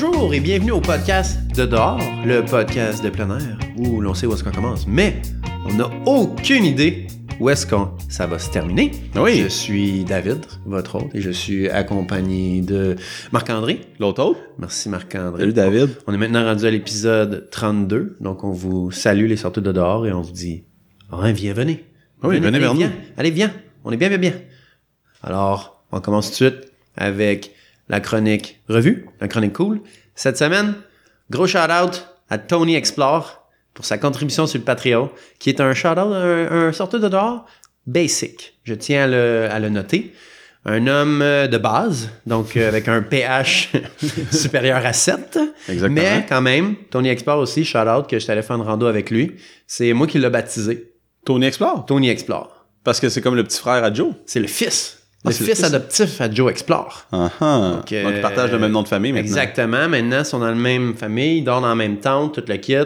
Bonjour et bienvenue au podcast de dehors, le podcast de plein air, où l'on sait où est-ce qu'on commence, mais on n'a aucune idée où est-ce que ça va se terminer. Oui. Je suis David, votre hôte, et je suis accompagné de Marc-André. L'autre autre? Merci Marc-André. Salut David. On est maintenant rendu à l'épisode 32, donc on vous salue les sorties de dehors et on vous dit viens, venez. Oui, venez vers nous. viens. Allez, viens. On est bien, bien, bien. Alors, on commence tout de suite avec la chronique revue, la chronique cool. Cette semaine, gros shout-out à Tony Explore pour sa contribution sur le Patreon, qui est un shout-out, un, un de dehors basic. Je tiens à le, à le noter. Un homme euh, de base, donc euh, avec un pH supérieur à 7. Exactement. Mais quand même, Tony Explore aussi, shout-out, que je suis allé faire une rando avec lui. C'est moi qui l'ai baptisé. Tony Explore? Tony Explore. Parce que c'est comme le petit frère à Joe. C'est le fils. Ah, Le fils, adoptif à Joe Explore. Ah. Donc, euh, Donc, ils partagent le même nom de famille maintenant. Exactement. Maintenant, ils sont dans la même famille, ils dorment dans la même tente, tout le kit.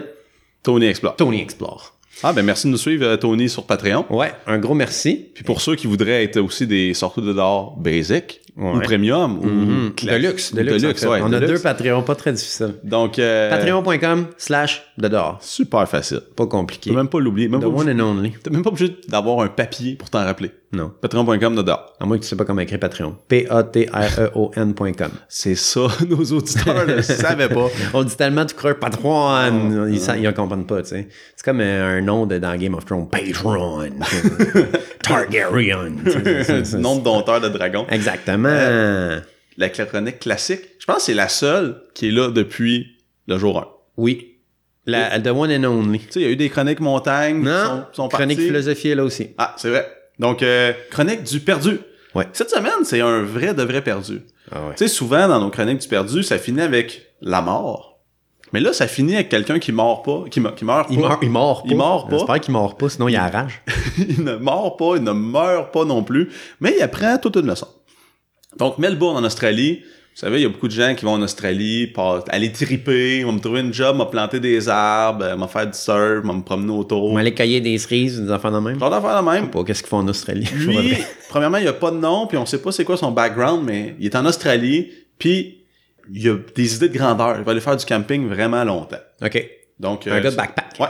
Tony Explore. Tony Explore. Ah, ben merci de nous suivre, euh, Tony, sur Patreon. Ouais, un gros merci. Puis pour ceux qui voudraient être aussi des sorties de dehors basic, ou premium, ou Ou deluxe. en fait. ouais, On a deux Patreons, pas très difficile. Donc, euh, Patreon.com slash de dehors. super facile. Pas compliqué. peux même pas l'oublier. The pas one and only. T'es même pas obligé d'avoir un papier pour t'en rappeler. Non. Patreon.com de dehors. À moins que tu sais pas comment écrire Patreon. P-A-T-R-E-O-N.com. C'est ça, nos auditeurs ne savaient pas. On dit tellement tu crois Patreon, Ah, ils, en comprennent pas, tu sais. C'est comme euh, un nom de, dans Game of Thrones. Patreon. Targaryen. Nom de dompteur de dragon. Exactement. La chronique classique, je pense que c'est la seule qui est là depuis le jour 1. Oui. La, the one and only. Tu sais, il y a eu des chroniques montagnes qui Non, sont, sont chronique parties. philosophie là aussi. Ah, c'est vrai. Donc, euh, chronique du perdu. Ouais. Cette semaine, c'est un vrai de vrai perdu. Ah ouais. Tu sais, souvent, dans nos chroniques du perdu, ça finit avec la mort. Mais là, ça finit avec quelqu'un qui meurt pas, qui, me- qui meurt pas. Il meurt, il meurt pas. Il meurt pas. J'espère qu'il meurt pas, sinon il a la rage. il ne meurt pas, il ne meurt pas non plus, mais il apprend toute une leçon. Donc, Melbourne en Australie, vous savez, il y a beaucoup de gens qui vont en Australie, aller triper, ils vont me trouver une job, m'a planter des arbres, m'a faire du surf, me promener autour. On va aller cueillir des cerises, des enfants de même? Genre d'affaires de même. Pas qu'est-ce qu'ils font en Australie? Lui, premièrement, il a pas de nom, puis on sait pas c'est quoi son background, mais il est en Australie, puis il a des idées de grandeur. Il va aller faire du camping vraiment longtemps. OK. Donc, Un euh, gars de backpack. Ouais.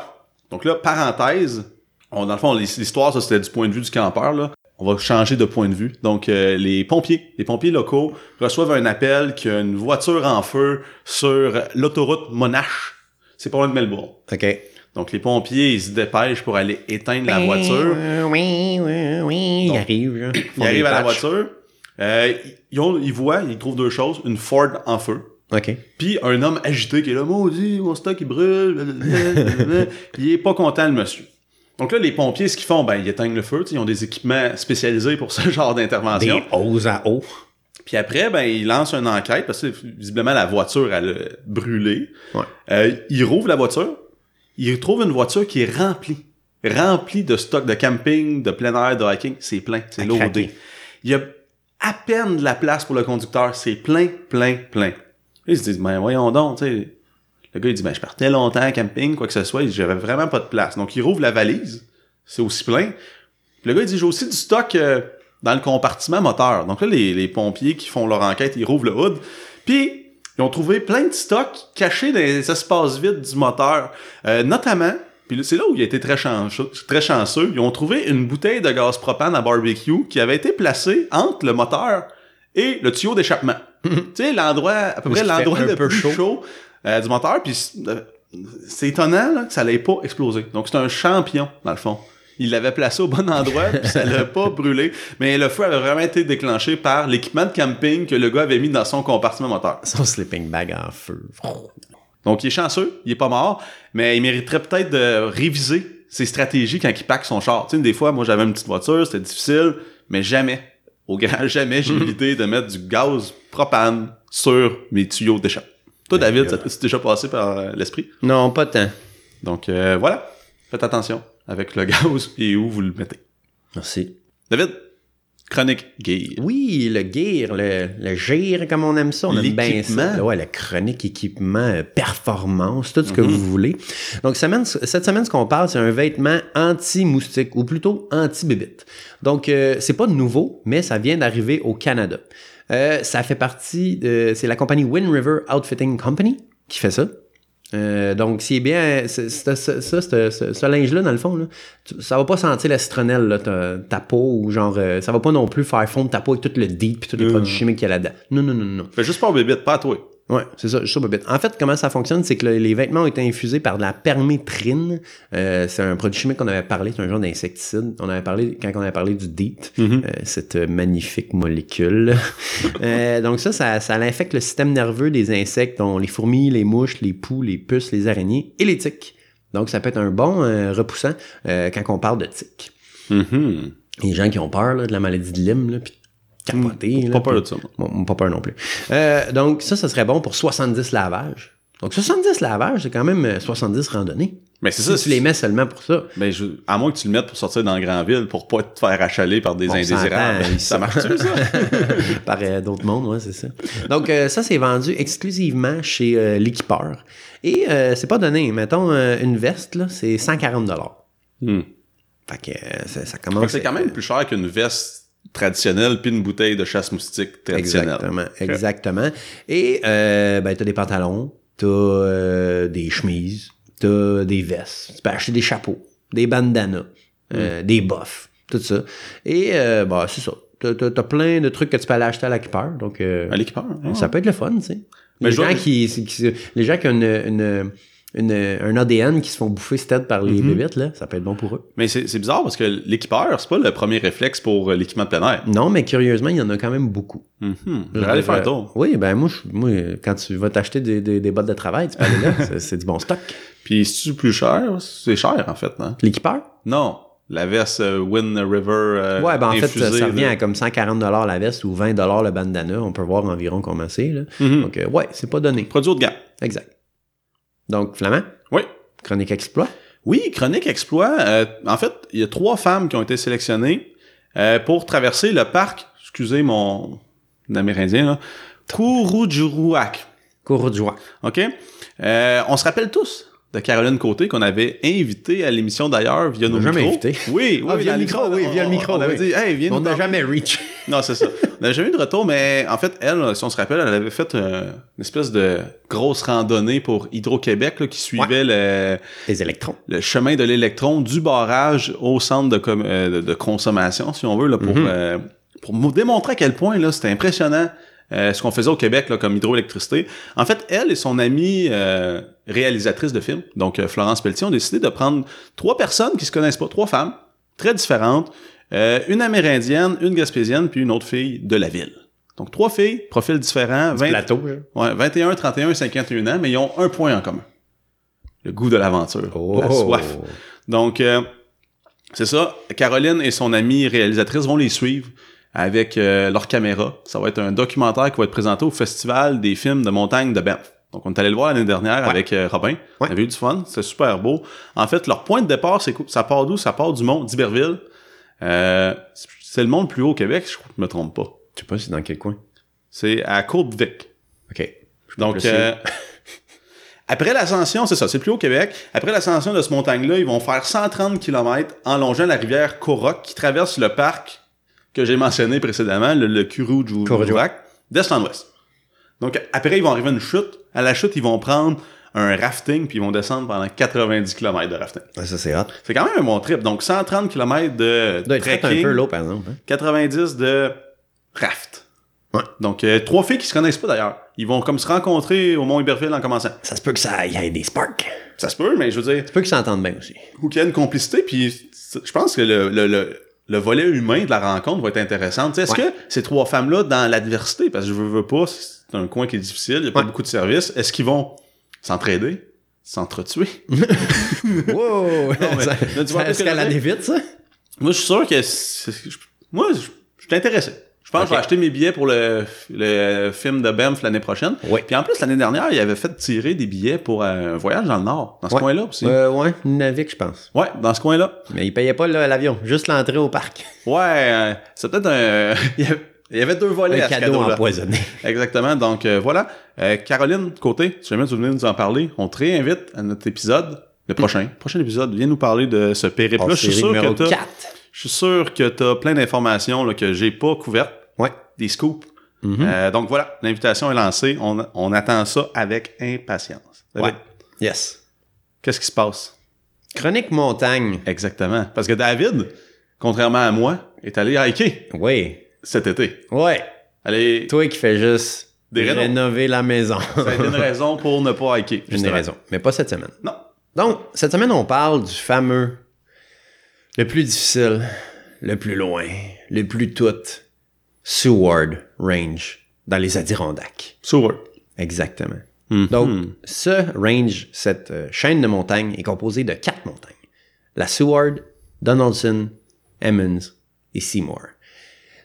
Donc là, parenthèse, on, dans le fond, l'histoire, ça c'était du point de vue du campeur, là. On va changer de point de vue. Donc, euh, les pompiers, les pompiers locaux reçoivent un appel qu'il y a une voiture en feu sur l'autoroute Monash. C'est pas loin de Melbourne. OK. Donc, les pompiers, ils se dépêchent pour aller éteindre la voiture. Oui, oui, oui. Il Donc, arrive, là. Ils arrivent à la voiture. Euh, ils, ont- ils voient, ils trouvent deux choses. Une Ford en feu. OK. Puis un homme agité qui est là, maudit, mon stock il brûle. il est pas content, le monsieur. Donc là, les pompiers, ce qu'ils font, ben, ils éteignent le feu. tu sais, Ils ont des équipements spécialisés pour ce genre d'intervention. Des hauts à eau. Puis après, ben, ils lancent une enquête parce que visiblement, la voiture, elle a brûlé. Ouais. Euh, ils rouvrent la voiture. Ils trouvent une voiture qui est remplie. Remplie de stock de camping, de plein air, de hiking. C'est plein. C'est craquer. Il y a à peine de la place pour le conducteur. C'est plein, plein, plein. Ils se disent, ben voyons donc, tu sais. Le gars, il dit, ben je partais longtemps en camping, quoi que ce soit. Il dit, j'avais vraiment pas de place. Donc, il rouvre la valise. C'est aussi plein. Puis le gars, il dit, j'ai aussi du stock euh, dans le compartiment moteur. Donc là, les, les pompiers qui font leur enquête, ils rouvrent le hood. Puis, ils ont trouvé plein de stocks cachés dans les espaces vides du moteur. Euh, notamment, puis là, c'est là où il a été très chanceux, très chanceux, ils ont trouvé une bouteille de gaz propane à barbecue qui avait été placée entre le moteur et le tuyau d'échappement. tu sais, l'endroit, à peu près l'endroit le plus chaud? chaud, euh, du moteur. Puis euh, c'est étonnant là, que ça n'allait pas exploser. Donc c'est un champion, dans le fond. Il l'avait placé au bon endroit, puis ça l'a pas brûlé. Mais le feu avait vraiment été déclenché par l'équipement de camping que le gars avait mis dans son compartiment moteur. Son sleeping bag en feu. Donc, il est chanceux, il est pas mort, mais il mériterait peut-être de réviser ses stratégies quand il pack son char. Tu sais, des fois, moi, j'avais une petite voiture, c'était difficile, mais jamais, au grand jamais, j'ai eu l'idée de mettre du gaz propane sur mes tuyaux d'échappe. Toi, David, ça t'est déjà passé par euh, l'esprit? Non, pas tant. Donc, euh, voilà. Faites attention avec le gaz et où vous le mettez. Merci. David, chronique gay. Oui, le gear, le, le gire, comme on aime ça. On aime bien ça. Ouais, la chronique, équipement, euh, performance, tout ce que Mhm. vous voulez. Donc, semaine, cette semaine, ce qu'on parle, c'est un vêtement anti-moustique, ou plutôt anti-bébite. Donc, euh, c'est pas nouveau, mais ça vient d'arriver au Canada. Euh, ça fait partie de. C'est la compagnie Wind River Outfitting Company qui fait ça. Euh, donc, c'est bien. c'est- c'est- c'est- Ça, ce, linge-là, dans le fond, là, tu- ça va pas sentir la citronnelle, là, ta, ta peau, ou genre. euh, ça va pas non plus faire fondre ta peau avec tout le deep puis tous les produits chimiques qu'il y a là-dedans. Non, non, non, non. Fais juste pas au bébé, pas à toi. Ouais, c'est ça, ça, bobette. En fait, comment ça fonctionne, c'est que le- les vêtements ont été infusés par de la permétrine. Euh, c'est un produit chimique qu'on avait parlé, c'est un genre d'insecticide. On avait parlé, quand on avait parlé du DEET, Mhm. euh, cette magnifique molécule. Euh, donc ça, ça, ça infecte le système nerveux des insectes, dont les fourmis, les mouches, les poux, les puces, les araignées et les tiques. Donc ça peut être un bon repoussant quand on parle de tiques. Mhm. Les gens qui ont peur là, de la maladie de Lyme, puis capoter. Pas peur de ça, pas peur non plus. Euh, donc, ça, ça serait bon pour 70 lavages. Donc, 70 lavages, c'est quand même euh, 70 randonnées. Mais c'est Si ça. tu les mets seulement pour ça. Ben, je- à moins que tu le mettes pour sortir dans la grande ville pour pas te faire achaler par des On indésirables. Ça marche-tu, ça? Par euh, d'autres mondes, ouais, c'est ça. Donc, euh, ça, c'est vendu exclusivement chez euh, l'équipeur. Et euh, c'est pas donné. Mettons, euh, une veste, là, c'est 140 Hmm. Fait que euh, ça, commence... C'est quand même plus cher qu'une veste traditionnelle puis une bouteille de chasse moustique traditionnelle. Exactement, exactement. Et euh, ben, t'as des pantalons, t'as euh, des chemises, t'as des vestes, tu peux acheter des chapeaux, des bandanas, euh, Mm. des boffes, tout ça. Et euh, bah, c'est ça. T'as, t'as- t'as plein de trucs que tu peux aller acheter à l'équipeur. Donc, euh, À l'équipeur. ça peut être le fun, tu sais. Mais Les, gens qui- les gens qui ont une, une- une- un ADN qui se font bouffer cette par les Mhm. bébites, là, ça peut être bon pour eux. Mais c'est c'est bizarre parce que l'équipeur, c'est pas le premier réflexe pour euh, l'équipement de plein air. Non, mais curieusement, il y en a quand même beaucoup. Mhm. Je Je vais aller faire un dirais- tour. Oui, ben moi, moi, quand tu vas t'acheter des, des, des bottes de travail, tu peux aller là. c'est, c'est du bon stock. Puis si tu plus cher, c'est cher en fait. Hein? L'équipeur? Non. La veste euh, Wind River. euh, ouais, ben en fait, ça, ça revient à comme 140 la veste ou 20 le bandana. On peut voir environ comment c'est. Mhm. Donc, euh, ouais, c'est pas donné. Produit haut de gamme. Exact. Donc, Flamand, Oui. chronique exploit? Oui, Chronique Exploit. euh, en fait, il y a trois femmes qui ont été sélectionnées euh, pour traverser le parc, excusez mon amérindien, là, de joie. OK? Euh, on se rappelle tous de Caroline Côté qu'on avait invité à l'émission d'ailleurs via nos jamais micros. invité. Oui, oui, Ah, via le micro, oui, on- via le micro, On avait oui. dit, hey, viens On n'a jamais reach. Non, c'est ça. On n'avait jamais eu de retour, mais en fait, elle, si on se rappelle, elle avait fait euh, une espèce de grosse randonnée pour Hydro-Québec là, qui suivait le, Les électrons. le chemin de l'électron du barrage au centre de, com- euh, de, de consommation, si on veut, là, pour, Mhm. euh, pour démontrer à quel point là, c'était impressionnant euh, ce qu'on faisait au Québec là, comme hydroélectricité. En fait, elle et son amie euh, réalisatrice de films, donc euh, Florence Pelletier, ont décidé de prendre trois personnes qui se connaissent pas, trois femmes très différentes, une amérindienne, une gaspésienne, puis une autre fille de la ville. Donc trois filles, profils différents, 20, Plateau. là. Ouais, 21, 31 et 51 ans, mais ils ont un point en commun. Le goût de l'aventure. Oh. La soif. Donc, c'est ça. Caroline et son amie réalisatrice vont les suivre avec euh, leur caméra. Ça va être un documentaire qui va être présenté au Festival des films de montagne de Banff. Donc, on est allé le voir l'année dernière Ouais. avec euh, Robin. On Ouais. avait eu du fun. C'était super beau. En fait, leur point de départ, c'est? Ça part d'où? Ça part du mont d'Iberville. Euh, c'est le mont le plus haut au Québec, je je me trompe pas. Je sais pas c'est dans quel coin. C'est à Courbevic. OK. Donc, euh, après l'ascension, c'est ça, c'est plus haut Québec. Après l'ascension de ce montagne-là, ils vont faire 130 km en longeant la rivière Coroc qui traverse le parc que j'ai mentionné précédemment, le, le Kurujuak. Kurujuak, d'est en ouest. Donc, après, ils vont arriver à une chute. À la chute, ils vont prendre un rafting puis ils vont descendre pendant 90 km de rafting. Ça, c'est hot. C'est quand même un bon trip. Donc, 130 km de fait un trekking, peu l'eau, par exemple. hein. 90 de raft. Ouais. Donc, euh, trois filles qui se connaissent pas d'ailleurs. Ils vont comme se rencontrer au Mont Iberville en commençant. Ça se peut que ça y ait des sparks. Ça se peut, mais je veux dire, Ça se peut qu'ils s'entendent bien aussi. ou qu'il y a une complicité, puis je pense que le, le, le, le volet humain de la rencontre va être intéressant. Tu sais, Est-ce Ouais. que ces trois femmes-là, dans l'adversité, parce que je veux, veux pas, c'est un coin qui est difficile, il y a pas Ouais. beaucoup de services, est-ce qu'ils vont s'entraider, s'entretuer? Wow! mais- ça, là, tu vois ça un peu ce que je veux escaladait vite, ça? Moi, je suis sûr que... Moi, je suis intéressé. Je pense que je vais acheter mes billets pour le, le film de Banff l'année prochaine. Oui. Puis en plus, l'année dernière, il avait fait tirer des billets pour un voyage dans le Nord, dans ce Ouais. coin-là aussi. Euh, ouais, Navik, je pense. Ouais, dans ce coin-là. Mais ils payaient pas l'avion, juste l'entrée au parc. Ouais, euh, c'est peut-être un... il y avait- il deux volets Un à ce cadeau cadeau-là. empoisonné. Exactement. Donc euh, voilà. Euh, Caroline Côté, si jamais tu venais nous en parler, on te réinvite à notre épisode, le prochain. Prochain épisode, viens nous parler de ce périple-là. Oh, Je suis sûr que t'as, 4. je suis sûr que t'as plein d'informations que j'ai pas couvertes, Ouais. des scoops. Euh, donc voilà, l'invitation est lancée. On, on attend ça avec impatience. Ouais. Yes. Qu'est-ce qui se passe? Chronique montagne. Exactement. Parce que David, contrairement à moi, est allé hiker Oui. cet été. Ouais. Allez, Toi qui fais juste Des rénover la maison. ça a été une raison pour ne pas hiker. Une justement. raison. Mais pas cette semaine. Non. Donc, cette semaine, on parle du fameux, le plus difficile, le plus loin, le plus tout, Seward Range, dans les Adirondacks. Seward. Exactement. Mhm. Donc, ce range, cette euh, chaîne de montagnes, est composée de quatre montagnes. La Seward, Donaldson, Emmons et Seymour.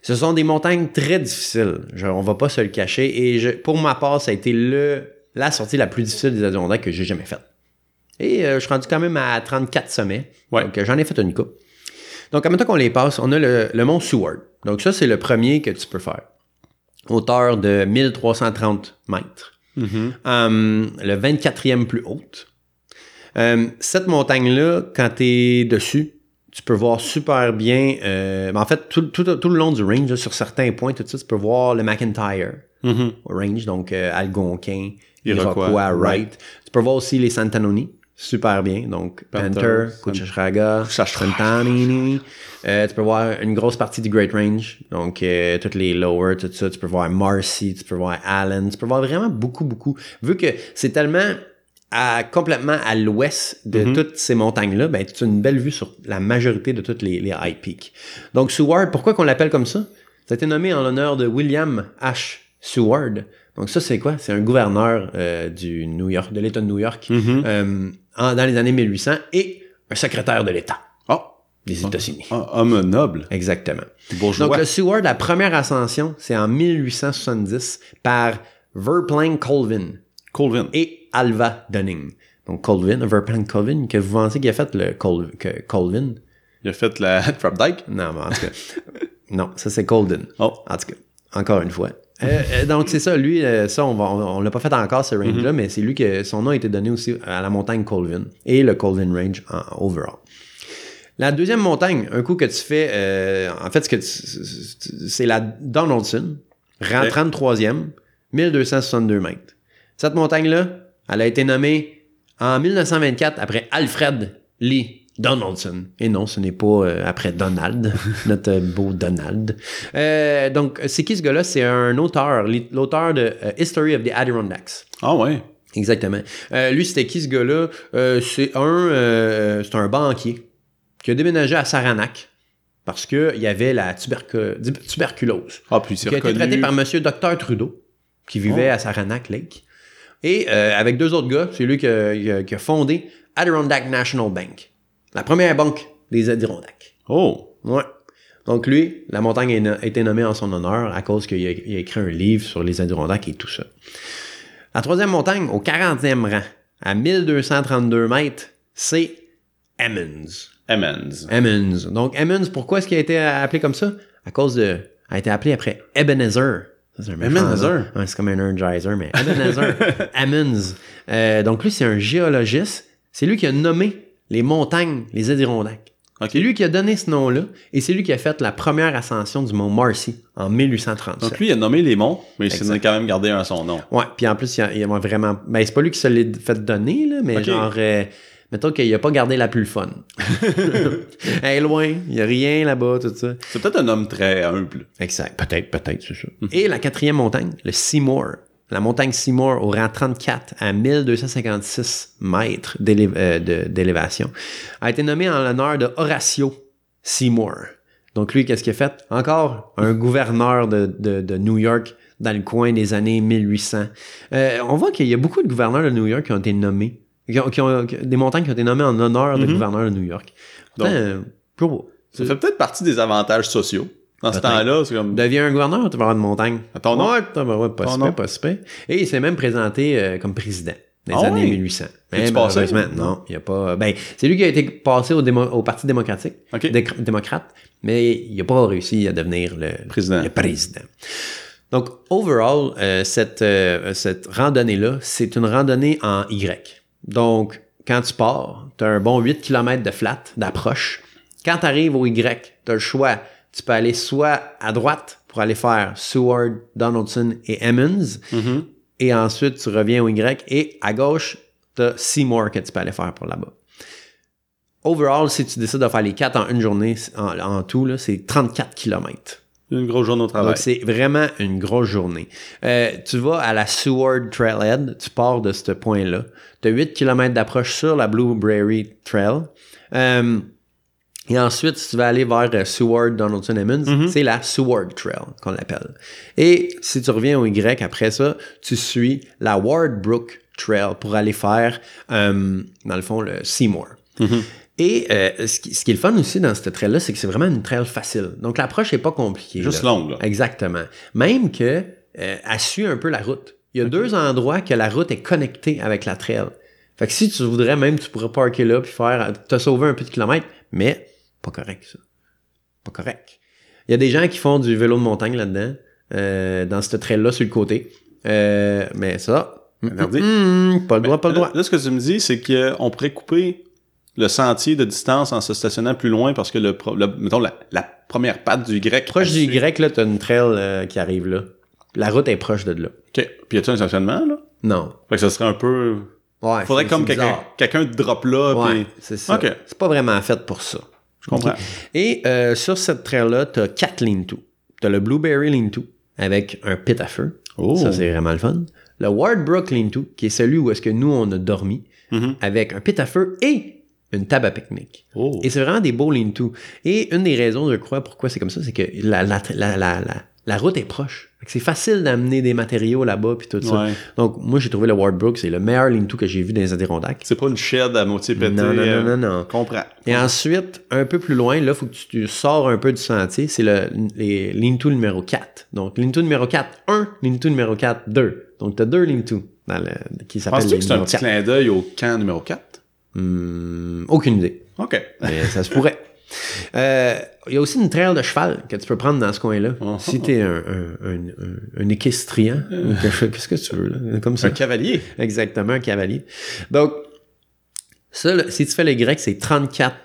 Ce sont des montagnes très difficiles. Je, on va pas se le cacher. Et je- pour ma part, ça a été le, la sortie la plus difficile des Adirondacks que j'ai jamais faite. Et euh, je suis rendu quand même à 34 sommets. Ouais. Donc, euh, j'en ai fait une coupe. Donc, en même temps qu'on les passe, on a le, le mont Seward. Donc, ça, c'est le premier que tu peux faire. Hauteur de 1330 mètres. Mhm. Hum, le 24e plus haute. Hum, cette montagne-là, quand tu es dessus, tu peux voir super bien. euh, ben, en fait, tout, tout- tout le long du range, là, sur certains points, tout ça, tu peux voir le McIntyre Mhm. range, donc euh, Algonquin, Iroquois. Wright. Tu peux voir aussi les Santanoni, super bien. Donc, Panther, Cuchachraga. Santanini. Euh, tu peux voir une grosse partie du Great Range, donc euh, toutes les lower, tout ça. Tu peux voir Marcy, tu peux voir Allen, tu peux voir vraiment beaucoup, beaucoup. Vu que c'est tellement à, complètement à l'ouest de Mhm. toutes ces montagnes-là, ben, tu as une belle vue sur la majorité de toutes les, les high peaks. Donc, Seward, pourquoi qu'on l'appelle comme ça? Ça a été nommé en l'honneur de William H. Seward. Donc, ça, c'est quoi? C'est un gouverneur euh, du New York, de l'État de New York Mhm. euh, en- dans les années 1800 et un secrétaire de l'État Oh, des États-Unis. un homme noble. Exactement. Bourgeois. Donc, le Seward, la première ascension, c'est en 1870 par Verplanck Colvin Colvin. et Alva Dunning. Donc, Colvin, Verplanck Colvin, que vous pensez qu'il a fait le Col- que Colvin? Il a fait la Trap Dyke. Non, mais en tout cas. non, ça c'est Colvin. Oh. En tout cas, encore une fois. Euh, euh, donc c'est ça, lui, euh, ça on va, on, on l'a pas fait encore ce range-là, mais c'est lui que son nom a été donné aussi à la montagne Colvin et le Colvin Range en overall. La deuxième montagne, un coup que tu fais, euh, en fait, c'est la Donaldson, rang Ouais. 33e, 1262 mètres. Cette montagne-là, elle a été nommée en 1924 après Alfred Lee Donaldson. Et non, ce n'est pas euh, après Donald, notre beau Donald. Euh, donc, c'est qui ce gars-là? C'est un auteur, l'auteur de euh, History of the Adirondacks. Ah ouais. Exactement. Lui, c'était qui ce gars-là? C'est un, c'est un banquier qui a déménagé à Saranac parce qu'il y avait la tubercu- tuberculose Ah, puis c'est qui a été traité par Monsieur Dr Trudeau, qui vivait Oh. à Saranac Lake. Et avec deux autres gars, c'est lui a- qui a fondé Adirondack National Bank, la première banque des Adirondacks. Oh. Ouais. Donc lui, la montagne no- a été nommée en son honneur à cause qu'il a, écrit un livre sur les Adirondacks et tout ça. La troisième montagne, au 40e rang, à 1232 mètres, c'est Emmons. Emmons. Emmons. Donc, Emmons, pourquoi est-ce qu'il a été appelé comme ça? À cause de. a été appelé après Ebenezer. C'est un Ebenezer? Ouais, c'est comme un Energizer, mais Ebenezer. Emmons. Euh, donc, lui, c'est un géologiste. C'est lui qui a nommé les montagnes, les Adirondacks. C'est lui qui a donné ce nom-là, et c'est lui qui a fait la première ascension du mont Marcy en 1837. Donc lui, il a nommé les monts, mais il a quand même gardé un à son nom. Ouais, puis en plus, il y a, il a vraiment. Ben, c'est pas lui qui se l'est fait donner, là, mais genre. euh, mettons qu'il a pas gardé la plus fun. Elle est loin, il y a rien là-bas, tout ça. C'est peut-être un homme très humble. Exact. Peut-être, peut-être, c'est ça. Et la quatrième montagne, le Seymour. La montagne Seymour au rang 34 à 1256 mètres euh, d'élévation a été nommée en l'honneur de Horatio Seymour. Donc lui, qu'est-ce qu'il a fait? Encore un gouverneur de, de- de New York dans le coin des années 1800. Euh, on voit qu'il y a beaucoup de gouverneurs de New York qui ont été nommés. Qui ont, qui ont- qui- des montagnes qui ont été nommées en l'honneur de Mhm. gouverneurs de New York. Pourtant, Donc- euh, Ça fait peut-être partie des avantages sociaux. Dans ce temps-là, c'est comme. Deviens un gouverneur, tu vas avoir une montagne. À ton nom? Ouais, ben ouais, pas si pas si. Et il s'est même présenté euh, comme président des Ah années oui? 1800. Es-tu Mais malheureusement, non, il y a pas. Ben, c'est lui qui a été passé au, démo- au Parti démocratique, démocrate, mais il n'a pas réussi à devenir le Président. le président. Donc, overall, euh, cette, euh, cette randonnée-là, c'est une randonnée en Y. Donc, quand tu pars, tu as un bon 8 km de flat, d'approche. Quand tu arrives au Y, tu as le choix. Tu peux aller soit à droite pour aller faire Seward, Donaldson et Emmons. Mhm. Et ensuite, tu reviens au Y. Et à gauche, tu as Seymour que tu peux aller faire pour là-bas. Overall, si tu décides de faire les quatre en une journée, en, en tout, c'est 34 km. Une grosse journée au travail. Donc, c'est vraiment une grosse journée. Euh, tu vas à la Seward Trailhead, tu pars de ce point-là. Tu as 8 km d'approche sur la Blueberry Trail. Euh, et ensuite, si tu vas aller vers euh, Seward, Donaldson, Emmons, c'est la Seward Trail qu'on l'appelle. Et si tu reviens au Y après ça, tu suis la Wardbrook Trail pour aller faire, euh, dans le fond, le Seymour. Et euh, ce, qui, ce qui est le fun aussi dans cette trail-là, c'est que c'est vraiment une trail facile. Donc l'approche n'est pas compliquée. Juste là. longue, là. Exactement. Même que euh, elle suit un peu la route. Il y a deux endroits que la route est connectée avec la trail. Fait que si tu voudrais, même tu pourrais parker là puis faire te sauver un peu de kilomètres, mais pas correct ça. Pas correct. Il y a des gens qui font du vélo de montagne là-dedans, euh, dans cette trail-là sur le côté. Euh, mais ça, pas le droit, pas le droit. Là, là, ce que tu me dis, c'est qu'on pourrait couper le sentier de distance en se stationnant plus loin parce que le, mettons la, la première patte du Y. Proche du Y, là, t'as une trail euh, qui arrive là. La route est proche de là. OK. Puis y a-tu un stationnement, là? Non. Fait que ça serait un peu. Ouais, Faudrait comme quelqu'un quelqu'un drop là. Ouais, c'est ça. C'est pas vraiment fait pour ça. Je comprends. Et euh, sur cette trail-là, t'as quatre lean-to. T'as le Blueberry lean-to avec un pit à feu. Oh. Ça, c'est vraiment le fun. Le Wardbrook lean-to, qui est celui où est-ce que nous, on a dormi, Mhm. avec un pit à feu et une table à pique-nique. Oh. Et c'est vraiment des beaux lean-to. Et une des raisons, je crois, pourquoi c'est comme ça, c'est que la, la, la, la, la, route est proche. C'est facile d'amener des matériaux là-bas puis tout ça. Ouais. Donc, moi, j'ai trouvé le Wardbrook, c'est le meilleur lean-to que j'ai vu dans les Adirondacks. C'est pas une shed à moitié pétée. Non, non, non, euh, non, non. Comprends. Et ensuite, un peu plus loin, là, faut que tu, sors un peu du sentier. C'est le lean-to numéro 4. Donc, lean-to numéro 4, 1, lean-to numéro 4, 2. Donc, tu as deux lean-to dans le, qui s'appellent Penses-tu que c'est un petit 4. clin d'œil au camp numéro 4? Hmm, aucune idée. OK. Mais ça se pourrait. Euh, Il y a aussi une trail de cheval que tu peux prendre dans ce coin-là. Oh. Si t'es un, un, un, un, un équestrian, ou quelque chose- qu'est-ce que tu veux, là? Comme ça. Un cavalier. Exactement, un cavalier. Donc, ça, là, si tu fais le grec, c'est 34,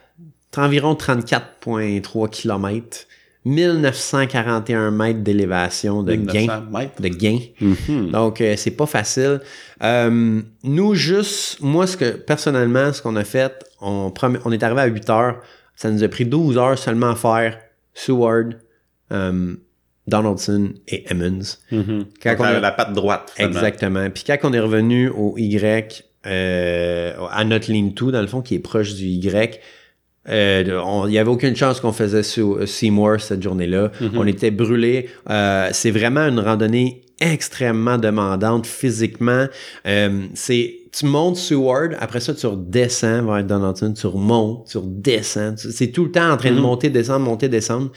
environ 34,3 km, 1941 mètres d'élévation de 1900 gain. De gain. Mhm. Donc, euh, c'est pas facile. Euh, nous, juste, moi, ce que, personnellement, ce qu'on a fait, on, on est arrivé à 8 heures. Ça nous a pris 12 heures seulement à faire Seward, euh, Donaldson et Emmons. Mhm. Quand on a- la patte droite. finalement. Exactement. Puis quand on est revenu au Y, euh, à notre ligne 2, dans le fond, qui est proche du Y, euh, il n'y avait aucune chance qu'on faisait Seymour cette journée-là. On était brûlés. Euh, c'est vraiment une randonnée extrêmement demandante physiquement. Euh, c'est tu montes Seward, après ça tu redescends vers Donaldson, tu remontes, tu redescends. C'est tout le temps en train de Mhm. monter, descendre, monter, descendre.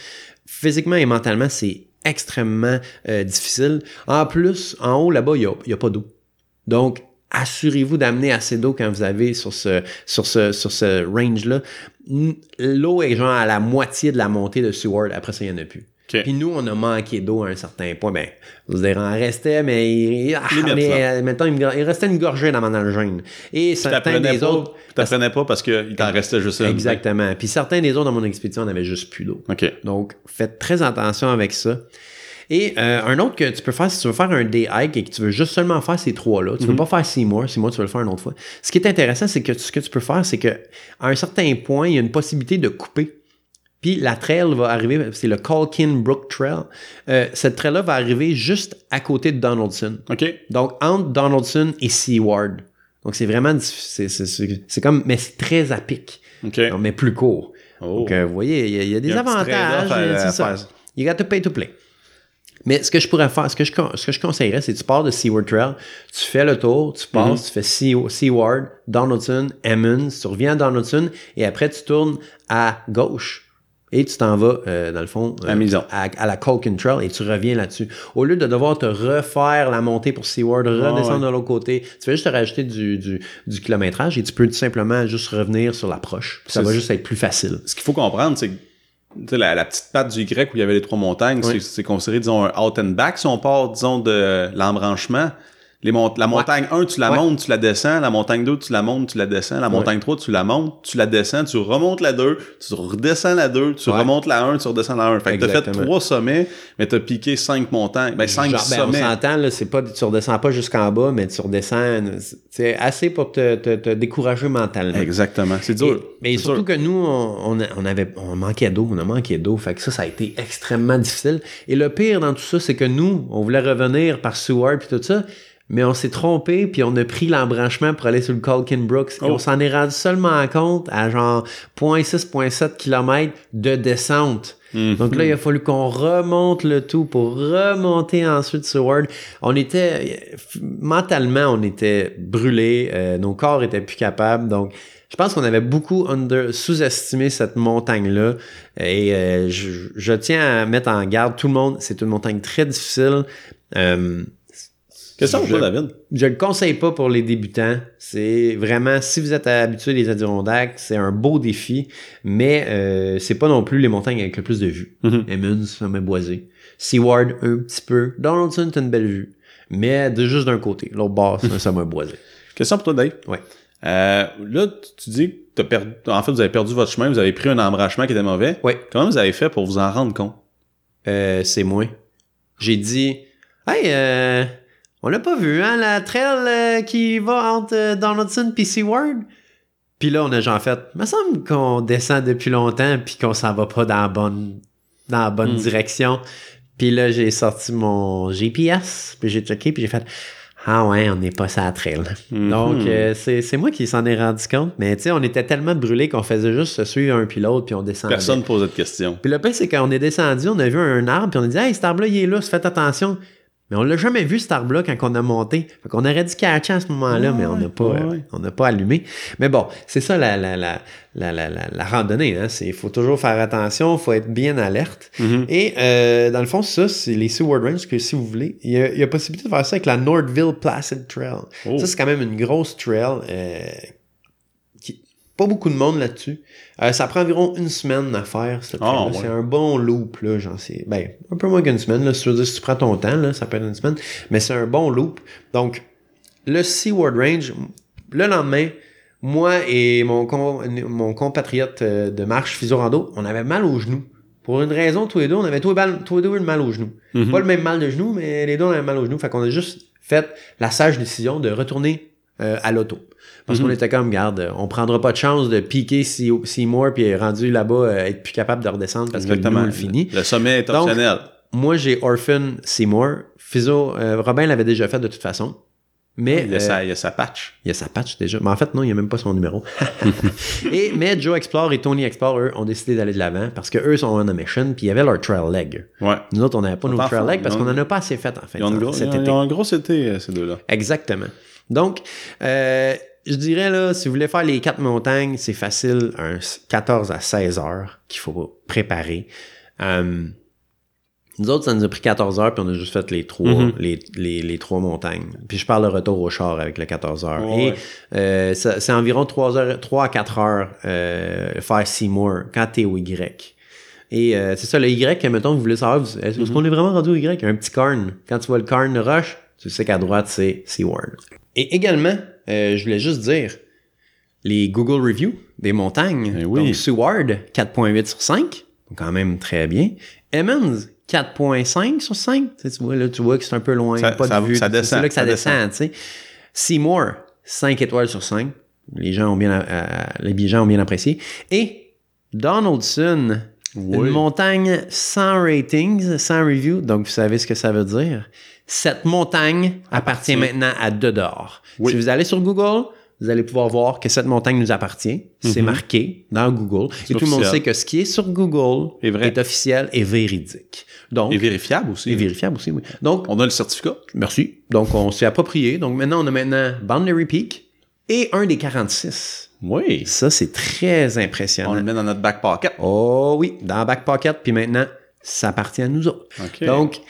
Physiquement et mentalement, c'est extrêmement euh, difficile. En plus, en haut là-bas, il n'y a, il y a pas d'eau. Donc, assurez-vous d'amener assez d'eau quand vous avez sur ce, sur ce, sur ce range-là. L'eau est genre à la moitié de la montée de Seward. Après ça, il n'y en a plus. Puis nous, on a manqué d'eau à un certain point. Ben, vous dire, en restait, mais il, ah, mais, euh, mettons, il, restait une gorgée dans mon gêne. Et certains des pas, autres. t'apprenais pas parce qu'il t'en restait juste une? Exactement. Puis certains des autres dans mon expédition, on avait juste plus d'eau. Donc, faites très attention avec ça. Et euh, un autre que tu peux faire, si tu veux faire un day hike et que tu veux juste seulement faire ces trois-là, tu ne veux pas faire Seymour, Seymour, tu veux le faire une autre fois. Ce qui est intéressant, c'est que ce que tu peux faire, c'est que à un certain point, il y a une possibilité de couper. Puis la trail va arriver, c'est le Calkin Brook Trail. Euh, cette trail-là va arriver juste à côté de Donaldson. OK. Donc, entre Donaldson et Seward. Donc, c'est vraiment. C'est- comme, mais c'est très à pic. OK. Non, mais plus court. Oh. Donc, euh, vous voyez, il y, a- il y a des Il y a avantages. euh, c'est à ça. faire. You got to pay to play. Mais ce que je pourrais faire, ce que je, ce que je conseillerais, c'est que tu pars de Seaward Trail, tu fais le tour, tu passes, Mm-hmm. tu fais Sea- Seaward, Donaldson, Emmons, tu reviens à Donaldson et après tu tournes à gauche. Et tu t'en vas, euh, dans le fond, euh, À Mison. à, à la Colkin Trail et tu reviens là-dessus. Au lieu de devoir te refaire la montée pour Seaward, redescendre ouais. de l'autre côté, tu fais juste te rajouter du, du, du kilométrage et tu peux tout simplement juste revenir sur l'approche. Ça va juste être plus facile. Ce qu'il faut comprendre, c'est que la, la petite patte du Y où il y avait les trois montagnes, Oui. c'est considéré, disons, un out and back si on part, disons, de l'embranchement. Les mont- la montagne 1, tu la Ouais. montes, tu la descends. La montagne 2, tu la montes, tu la descends. La montagne 3, tu la montes, tu la descends. Tu remontes la 2, tu redescends la 2, tu remontes la 1, tu redescends la 1. Fait que t'as fait trois sommets, mais t'as piqué cinq montagnes. Ben, cinq Genre, ben, on sommets. s'entend, là, c'est pas, tu redescends pas jusqu'en bas, mais tu redescends, c'est assez pour te, te, te décourager mentalement. Exactement. C'est Et- dur. mais surtout dur. que nous, on, on avait, on manquait d'eau, on a manqué d'eau. Fait que ça, ça a été extrêmement difficile. Et le pire dans tout ça, c'est que nous, on voulait revenir par Seward puis tout ça, mais on s'est trompé puis on a pris l'embranchement pour aller sur le Colkin Brooks. Et Oh. on s'en est rendu seulement compte à genre 0.6-0.7 km de descente. Mhm. Donc là, il a fallu qu'on remonte le tout pour remonter ensuite Seward. On était, mentalement, on était brûlés, euh, nos corps étaient plus capables. Donc, je pense qu'on avait beaucoup sous-estimé cette montagne-là. Et euh, je, je tiens à mettre en garde tout le monde. C'est une montagne très difficile. Euh, Question pour toi, David? je le conseille pas pour les débutants. C'est vraiment, si vous êtes habitué des Adirondacks, c'est un beau défi, mais euh, c'est pas non plus les montagnes avec le plus de vues. Mhm. Emmons, sommet boisé. Seward, un petit peu. Donaldson, t'as une belle vue. Mais de juste d'un côté. L'autre bord, c'est un sommet boisé. Question pour toi, Dave. Ouais. Euh, là, tu- dis que t'as perdu, en fait, vous avez perdu votre chemin, vous avez pris un embranchement qui était mauvais. Ouais. Comment vous avez fait pour vous en rendre compte? Euh, c'est moi. J'ai dit, hey, euh, on l'a pas vu, hein, la trail euh, qui va entre euh, Donaldson et Seward? Puis là, on a genre fait, me semble qu'on descend depuis longtemps puis qu'on s'en va pas dans la bonne, dans la bonne Hmm. direction. Puis là, j'ai sorti mon GPS, puis j'ai checké, puis j'ai fait, ah ouais, on n'est pas ça à trail. Donc, Mhm. euh, c'est moi qui s'en ai rendu compte, mais tu sais, on était tellement brûlés qu'on faisait juste se suivre un puis l'autre, puis on descendait. Personne posait de questions. Puis le pire, c'est quand on est descendu, on a vu un arbre, puis on a dit, hey, cet arbre-là, il est là, faites attention. Mais on l'a jamais vu, cet arbre-là, quand on a monté. Fait qu'on aurait dû catcher à ce moment-là, mais on n'a pas, ouais, euh, on n'a pas allumé. Mais bon, c'est ça la, la, la, la, la, randonnée. Hein? Il faut toujours faire attention, il faut être bien alerte. Mhm. Et euh, dans le fond, ça, c'est les Seward Range, que si vous voulez, il y, a, il y a possibilité de faire ça avec la Northville Placid Trail. Oh. Ça, c'est quand même une grosse trail. Euh, pas beaucoup de monde là-dessus. Euh, ça prend environ une semaine à faire, cette trail-là. ouais. C'est un bon loop, là, j'en sais. Ben, un peu moins qu'une semaine, là. Si tu veux dire, si tu prends ton temps, là, ça peut être une semaine. Mais c'est un bon loop. Donc, le Seaward Range, le lendemain, moi et mon, com- mon compatriote euh, de marche, Physio Rando, on avait mal aux genoux. Pour une raison, tous les deux, on avait tous les, balles- tous les deux le mal aux genoux. Mhm. Pas le même mal de genoux, mais les deux, on avait mal aux genoux. Fait qu'on a juste fait la sage décision de retourner euh, à l'auto. Parce Mhm. qu'on était comme, garde, on prendra pas de chance de piquer Se- Seymour puis rendu là-bas, euh, être plus capable de redescendre parce que Exactement. on le finit. Le sommet est Donc, optionnel. Moi, j'ai Orphan Seymour. Physio, euh, Robin l'avait déjà fait de toute façon. Mais il, y a euh, sa, il y a sa patch. il y a sa patch déjà. Mais en fait, non, il n'y a même pas son numéro. et, mais Joe Explore et Tony Explore, eux, ont décidé d'aller de l'avant parce qu'eux sont on a mission, puis il y avait leur trail leg. Ouais. Nous autres, on n'avait pas Ils nos sont en trail leg parce Ils qu'on n'en a pas assez fait, en fait, Ils ont, une gros- cet ils ils été, euh, ces deux-là. Exactement. Donc, euh, je dirais, là, si vous voulez faire les quatre montagnes, c'est facile, un 14 à 16 heures qu'il faut préparer. Euh, nous autres, ça nous a pris 14 heures, puis on a juste fait les trois, Mhm. les, les, les trois montagnes. Puis je parle de retour au char avec le 14 heures. Ouais. Et euh, c'est environ 3, heures, 3 à 4 heures euh, faire Seymour quand t'es au Y. Et euh, c'est ça, le Y, mettons, vous voulez savoir, est-ce Mhm. qu'on est vraiment rendu au Y? Un petit corn. Quand tu vois le corn rush, tu sais qu'à droite, c'est Seaward. Et également, je voulais juste dire, les Google Reviews des montagnes. Eh oui. Donc, Seward, 4.8 sur 5. Donc, quand même très bien. Emmons, 4.5 sur 5. Tu, sais, tu vois, là, tu vois que c'est un peu loin. Ça- pas ça- de vue. ça C'est descend, là que ça, ça descend, tu sais. Seymour, 5 étoiles sur 5. Les gens ont bien, euh, les gens ont bien apprécié. Et Donaldson, Oui. une montagne sans ratings, sans review. Donc, vous savez ce que ça veut dire. Cette montagne appartient, Appartient. maintenant à Dedor. Oui. Si vous allez sur Google, vous allez pouvoir voir que cette montagne nous appartient. C'est Mhm. marqué dans Google. Et tout le monde sait que ce qui est sur Google Est vrai. est officiel et véridique. Donc, Et vérifiable aussi. et vérifiable aussi, oui. Donc, On a le certificat. merci. Donc, on s'est approprié. Donc, maintenant, on a maintenant Boundary Peak et un des 46. Oui. Ça, c'est très On impressionnant. le met dans notre back pocket. Oh oui, dans la back pocket, puis maintenant, ça appartient à nous autres. OK. Donc,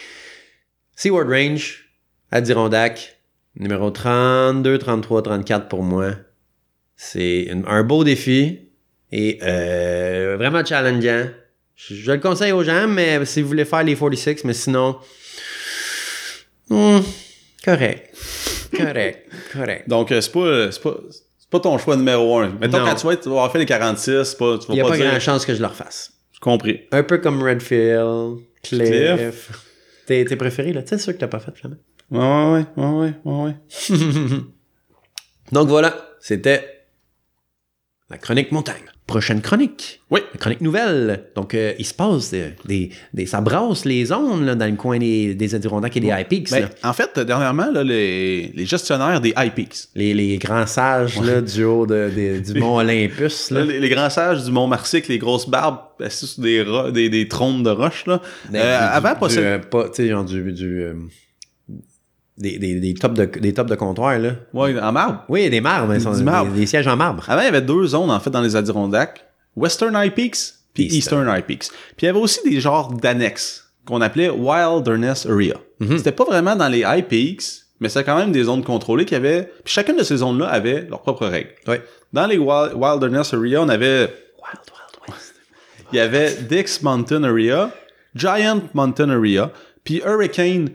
Seaward Range, Adirondack, numéro 32, 33, 34 pour moi. C'est un beau défi et euh, vraiment challengeant. Je, je le conseille aux gens, mais si vous voulez faire les 46, mais sinon, hmm, correct. correct, correct. Donc, euh, c'est pas, c'est pas, c'est pas ton choix numéro un. Mettons, Non. quand tu vas, tu vas avoir fait les 46, c'est pas, tu vas Il n'y a pas, pas, dire, chance que je le refasse. j'ai compris. Un peu comme Redfield, Cliff. Cliff. Tes, tes préférés, là. Tu sais, ceux que t'as pas fait. Ouais, ouais, ouais, ouais, ouais, ouais. Donc voilà, c'était la chronique montagne. Prochaine chronique. Oui. La chronique nouvelle. Donc, euh, il se passe des, des, des- Ça brasse les zones là, dans le coin des, des Adirondacks et des High Peaks. Ben, en fait, dernièrement, là, les, les gestionnaires des High Peaks, Les, les grands sages là, du haut de- de- du mont Olympus. Là. les, les grands sages du Mont avec les grosses barbes assis sur des, des, des trônes de roche, là. Euh, du- avant, du- euh, pas, du, du, euh, des, des, des tops de, des tops de comptoir, là. Ouais, en marbre. Oui, des marbres, sont- des, marbre. des sièges en marbre. Avant, il y avait deux zones, en fait, dans les Adirondacks. Western High Peaks puis Eastern. High Peaks. Puis il y avait aussi des genres d'annexes qu'on appelait Wilderness Area. Mhm. C'était pas vraiment dans les High Peaks, mais c'était quand même des zones contrôlées qui avaient... Puis chacune de ces zones-là avait leurs propres règles. Ouais. Dans les Wild- Wilderness Area, on avait... Wild, wild west. Il y avait Dix Mountain Area, Giant Mountain Area, puis Hurricane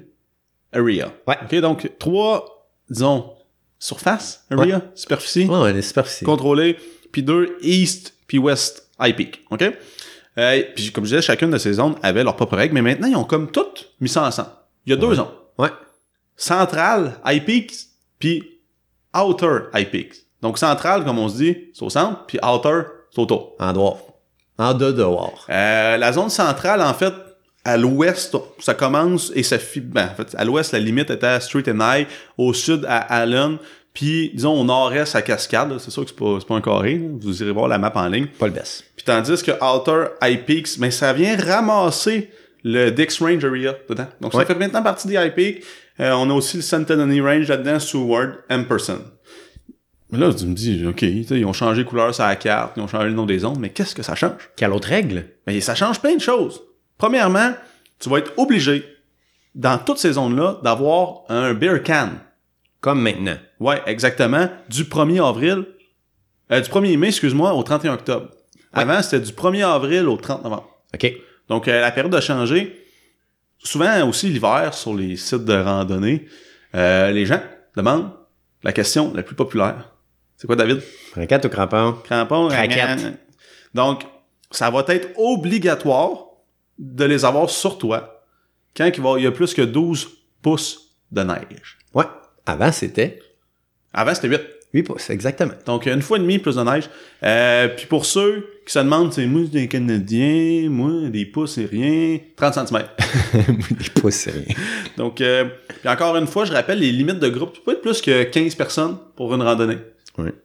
Area. Ouais. OK, donc trois, disons, surface area, superficie, Ouais, ouais, des superficies. contrôlée, puis deux, East puis West High Peak. OK? Euh, puis comme je disais, chacune de ces zones avait leurs propres règles, mais maintenant, ils ont comme toutes mis ça ensemble. Il y a deux zones. Ouais. Central, High Peaks, puis Outer High Peaks. Donc, central, comme on se dit, c'est au centre, puis Outer, c'est autour. En dehors. En dehors. Euh, la zone centrale, en fait, à l'ouest, ça commence et ça fit. Ben, en fait, à l'ouest, la limite était à Street and High, au sud à Allen, puis disons au nord-est à Cascade. C'est sûr que c'est pas, pas un carré. là. Vous irez voir la map en ligne. Pas le best. Puis tandis que Outer High Peaks, mais ça vient ramasser le Dix Range Area dedans. Donc ça fait maintenant partie des High Peaks. Euh, on a aussi le Centenary Range là-dedans, Seward, Ampersand. Mais là, tu me dis, OK, ils ont changé couleur sur la carte, ils ont changé le nom des zones, mais qu'est-ce que ça change? Quelle autre règle? Mais ça change plein de choses. Premièrement, tu vas être obligé, dans toutes ces zones-là, d'avoir un beer can. Comme maintenant. Ouais, exactement. Du 1er avril, euh, du 1er mai, excuse-moi, au 31 octobre. Avant, c'était du 1er avril au 30 novembre. OK. Donc, euh, la période a changé. Souvent aussi, l'hiver, sur les sites de randonnée, euh, les gens demandent la question la plus populaire. C'est quoi, David? Raquette ou crampon? Crampon? Raquette. Donc, ça va être obligatoire de les avoir sur toi quand il, va, il y a plus que 12 pouces de neige. Ouais. Avant, c'était Avant, c'était 8. 8 pouces, exactement. Donc, une fois et demie plus de neige. Euh, puis pour ceux qui se demandent, c'est moi, des Canadiens, moi, des pouces, c'est rien. 30 cm. Des pouces, c'est rien. Donc, euh, puis encore une fois, je rappelle les limites de groupe. Tu peux être plus que 15 personnes pour une randonnée.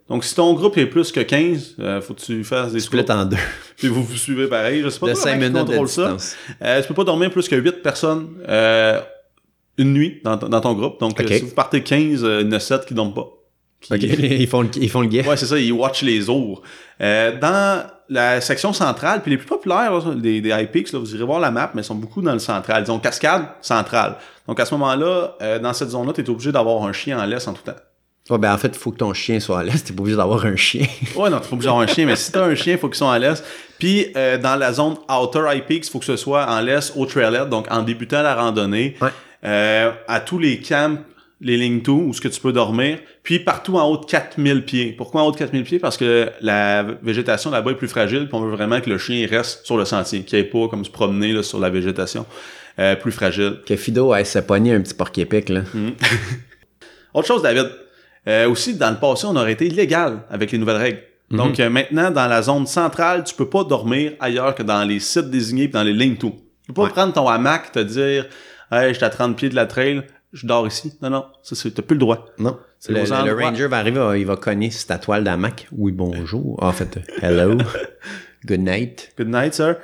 Donc, si ton groupe est plus que 15, euh, faut que tu fasses des Split splits. en deux. Puis vous vous suivez pareil. Je sais pas De trop 5 comment ils minutes de contrôlent ça. Euh, tu peux pas dormir plus que 8 personnes euh, une nuit dans, dans ton groupe. Donc, euh, si vous partez 15, euh, il y en a 7 qui dorment pas. Qui- OK. ils, font le, ils font le guet. Ouais, c'est ça, ils watchent les ours. Euh, dans la section centrale, puis les plus populaires là, des, des high peaks, là, vous irez voir la map, mais ils sont beaucoup dans le central. Disons cascade, centrale. Donc à ce moment-là, euh, dans cette zone-là, tu es obligé d'avoir un chien en laisse en tout temps. Ouais, ben en fait, il faut que ton chien soit à l'est. T'es pas obligé d'avoir un chien. Ouais, non, tu pas obligé d'avoir un chien, mais si t'as un chien, il faut qu'ils soient en laisse. Puis euh, dans la zone outer high peaks, il faut que ce soit en laisse au trailhead, donc en débutant la randonnée. Ouais. Euh, à tous les camps, les lignes tout, où ce que tu peux dormir, puis partout en haut de 4000 pieds. Pourquoi en haut de 4000 pieds? Parce que la végétation là-bas est plus fragile, puis on veut vraiment que le chien reste sur le sentier, qu'il n'aille pas comme se promener là, sur la végétation euh, plus fragile. Que Fido aille se pogner un petit porc-épic, là. Autre chose, David. Euh, aussi, dans le passé, on aurait été illégal avec les nouvelles règles. Mhm. Donc euh, maintenant, dans la zone centrale, tu peux pas dormir ailleurs que dans les sites désignés et dans les lignes tout. Tu peux pas Ouais. prendre ton hamac, te dire Hey, je suis à 30 pieds de la trail, je dors ici. Non, non, ça, c'est, t'as plus le droit. Non. C'est Le, le- le endroits. ranger va arriver, il va cogner sur ta toile d'hamac. Oui, bonjour. En fait, hello. Good night. Good night, sir.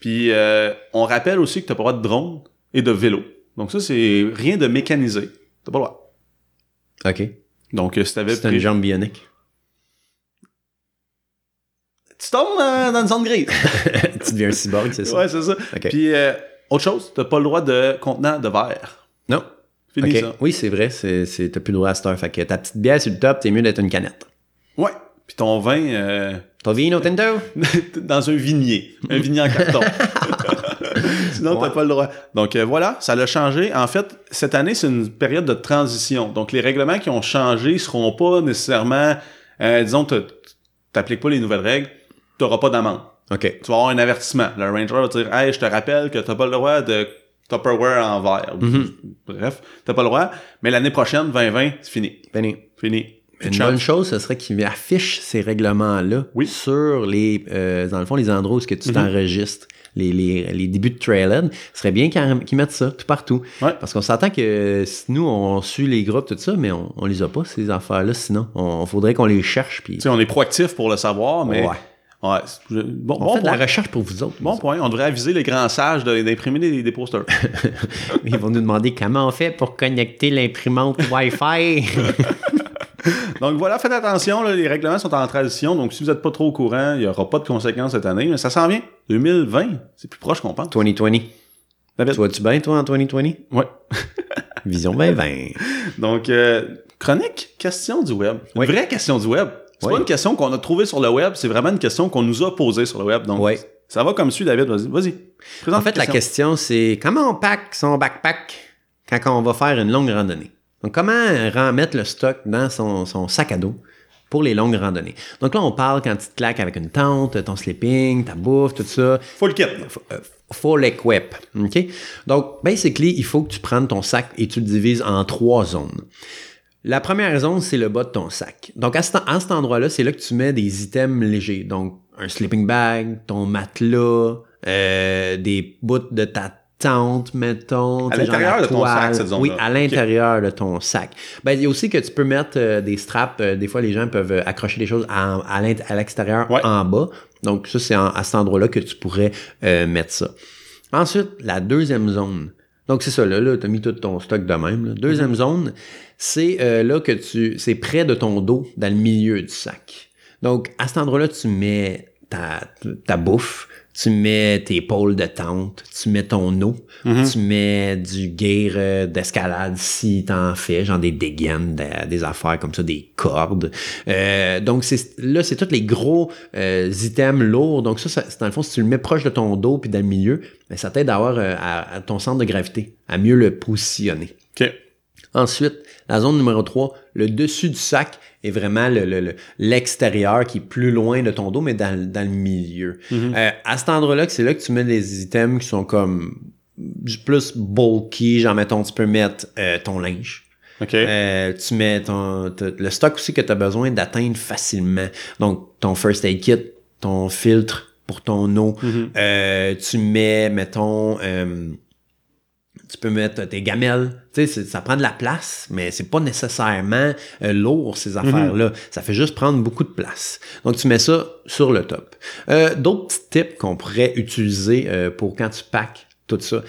Puis euh, on rappelle aussi que t'as pas le droit de drone et de vélo. Donc ça, c'est rien de mécanisé. T'as pas le droit. OK. Donc euh, si t'avais C'est une pris... jambe bionique. Tu tombes euh, dans une zone grise. tu deviens un cyborg, c'est ça? ouais, c'est ça. OK. Puis euh, autre chose, t'as pas le droit de contenant de verre. Non. Fini ça. Oui, c'est vrai. C'est, c'est, t'as plus le droit à cette heure. Fait que ta petite bière sur le top, t'es mieux d'être une canette. Ouais. Puis ton vin euh, Ton vino tinto? dans un vignier. Un vignier en carton. Sinon, t'as pas le droit. Donc euh, voilà, ça l'a changé. En fait, cette année, c'est une période de transition. Donc les règlements qui ont changé seront pas nécessairement, euh, disons, tu t'appliques pas les nouvelles règles, t'auras pas d'amende. OK. Tu vas avoir un avertissement. Le ranger va te dire, hey, je te rappelle que t'as pas le droit de Tupperware en verre. Mhm. Bref, t'as pas le droit. Mais l'année prochaine, 2020, c'est fini. Benny. Fini. Une bonne chose, ce serait qu'ils affichent ces règlements-là Oui. sur les, euh, dans le fond, les endroits où ce que tu Mhm. t'enregistres, les, les, les débuts de trailhead. Ce serait bien qu'ils mettent ça tout partout. Ouais. Parce qu'on s'entend que nous, on suit les groupes, tout ça, mais on, on les a pas, ces affaires-là, sinon. On, faudrait qu'on les cherche. Puis, on est proactif pour le savoir, mais... Ouais. Ouais. Bon, on bon fait de la recherche pour vous autres. Bon point. On devrait aviser les grands sages de- d'imprimer des, des posters. Ils vont nous demander comment on fait pour connecter l'imprimante Wi-Fi. Donc voilà, faites attention, là, les règlements sont en transition, donc si vous n'êtes pas trop au courant, il n'y aura pas de conséquences cette année, mais ça s'en vient. 2020, c'est plus proche qu'on pense. 2020. David? Tu vois-tu bien, toi, en 2020? Ouais. Vision 2020. Donc, euh, chronique, question du web. Oui. vraie question du web. C'est Oui. pas une question qu'on a trouvée sur le web, c'est vraiment une question qu'on nous a posée sur le web. Donc, Oui. ça va comme suit, David. Vas-y. Présente En fait, la question, c'est comment on pack son backpack quand on va faire une longue randonnée? Donc, comment remettre le stock dans son, son sac à dos pour les longues randonnées? Donc là, on parle quand tu te claques avec une tente, ton sleeping, ta bouffe, tout ça. Faut le kit. Euh, full equip. OK? Donc, basically, il faut que tu prennes ton sac et tu le divises en trois zones. La première zone, c'est le bas de ton sac. Donc, à, cet- à cet endroit-là, c'est là que tu mets des items légers. Donc, un sleeping bag, ton matelas, euh, des bouts de ta tente, mettons. À l'intérieur de ton sac, cette zone-là. Oui, à l'intérieur de ton sac. Ben, il y a aussi que tu peux mettre euh, des straps. euh, des fois, les gens peuvent euh, accrocher des choses à, l'extérieur, Ouais. en bas. Donc, ça, c'est à cet endroit-là que tu pourrais euh, mettre ça. Ensuite, la deuxième zone. Donc, c'est ça, là, là tu as mis tout ton stock de même. là. Deuxième zone, c'est là que tu. C'est près de ton dos, dans le milieu du sac. Donc, à cet endroit-là, tu mets ta, ta bouffe, tu mets tes pôles de tente, tu mets ton eau, tu mets du gear euh, d'escalade si t'en fais, genre des dégaines, des, des affaires comme ça, des cordes. Euh, donc, c'est là, c'est tous les gros euh, items lourds. Donc, ça, ça, c'est dans le fond, si tu le mets proche de ton dos puis dans le milieu, ben, ça t'aide à avoir euh, à, à ton centre de gravité, à mieux le positionner. OK. Ensuite, la zone numéro 3, le dessus du sac est vraiment le- le- le- l'extérieur qui est plus loin de ton dos, mais dans, dans le milieu. Euh, à cet endroit-là, c'est là que tu mets des items qui sont comme plus bulky, genre mettons, tu peux mettre euh, ton linge. OK. Euh, tu mets ton, le stock aussi que tu as besoin d'atteindre facilement. Donc, ton first aid kit, ton filtre pour ton eau. Mhm. Euh, tu mets, mettons, euh, tu peux mettre tes gamelles. Tu sais, ça prend de la place, mais c'est pas nécessairement euh, lourd, ces affaires-là. Ça fait juste prendre beaucoup de place. Donc, tu mets ça sur le top. Euh, D'autres petits tips qu'on pourrait utiliser euh, pour quand tu packs tout ça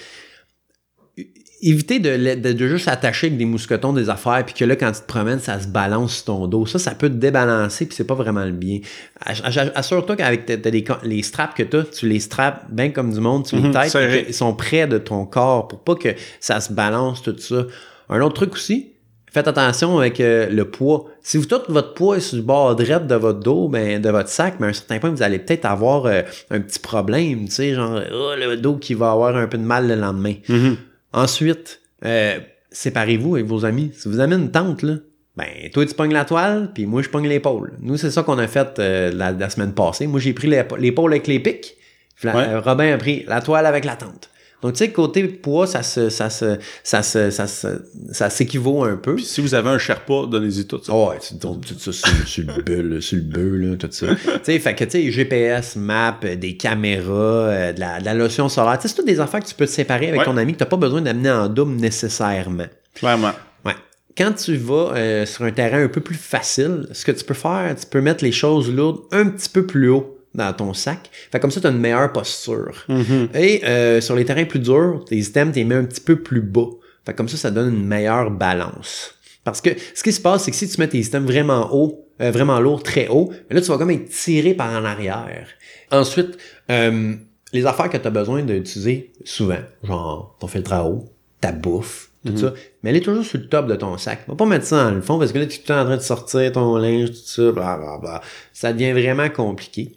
éviter de, de, de juste attacher avec des mousquetons des affaires puis que là quand tu te promènes ça se balance sur ton dos ça ça peut te débalancer puis c'est pas vraiment le bien assure-toi qu'avec les, les straps que tu as tu les straps bien comme du monde tu les Mhm, têtes ils sont près de ton corps pour pas que ça se balance tout ça un autre truc aussi Faites attention avec euh, le poids. Si vous tout votre poids est sur le bord droit de votre dos, ben de votre sac, mais à un certain point, vous allez peut-être avoir euh, un petit problème, tu sais, genre oh, le dos qui va avoir un peu de mal le lendemain. Mhm. Ensuite, euh, séparez-vous avec vos amis. Si vous avez une tente, là, ben, toi, tu pognes la toile, puis moi, je pogne l'épaule. Nous, c'est ça qu'on a fait euh, la, la semaine passée. Moi, j'ai pris l'épa- l'épaule avec les pics. Puis la- Ouais. euh, Robin a pris la toile avec la tente. Donc, tu sais, côté poids, ça se, ça se, ça se, ça se- ça s'équivaut un peu. Puis si vous avez un Sherpa, donnez-y tout ça. Ouais, tu tout ça sur, sur le bulle, sur le bœuf, là, tout ça. tu sais, fait que, tu sais, GPS, map, euh, des caméras, euh, de, la, de la lotion solaire. Tu sais, c'est toutes des affaires que tu peux te séparer avec Ouais. ton ami que t'as pas besoin d'amener en double nécessairement. Clairement. Ouais. Quand tu vas euh, sur un terrain un peu plus facile, ce que tu peux faire, tu peux mettre les choses lourdes un petit peu plus haut dans ton sac. Fait comme ça, tu as une meilleure posture. Et euh, sur les terrains plus durs, tes items, tu les mets un petit peu plus bas. Fait comme ça, ça donne une meilleure balance. Parce que ce qui se passe, c'est que si tu mets tes items vraiment haut, euh, vraiment lourd, très haut, mais là, tu vas comme être tiré par en arrière. Ensuite, euh, les affaires que tu as besoin d'utiliser souvent, genre ton filtre à eau, ta bouffe, tout ça, mais elle est toujours sur le top de ton sac. Va pas mettre ça dans le fond parce que là, tu es tout le temps en train de sortir ton linge, tout ça, bla bla bla. Ça devient vraiment compliqué.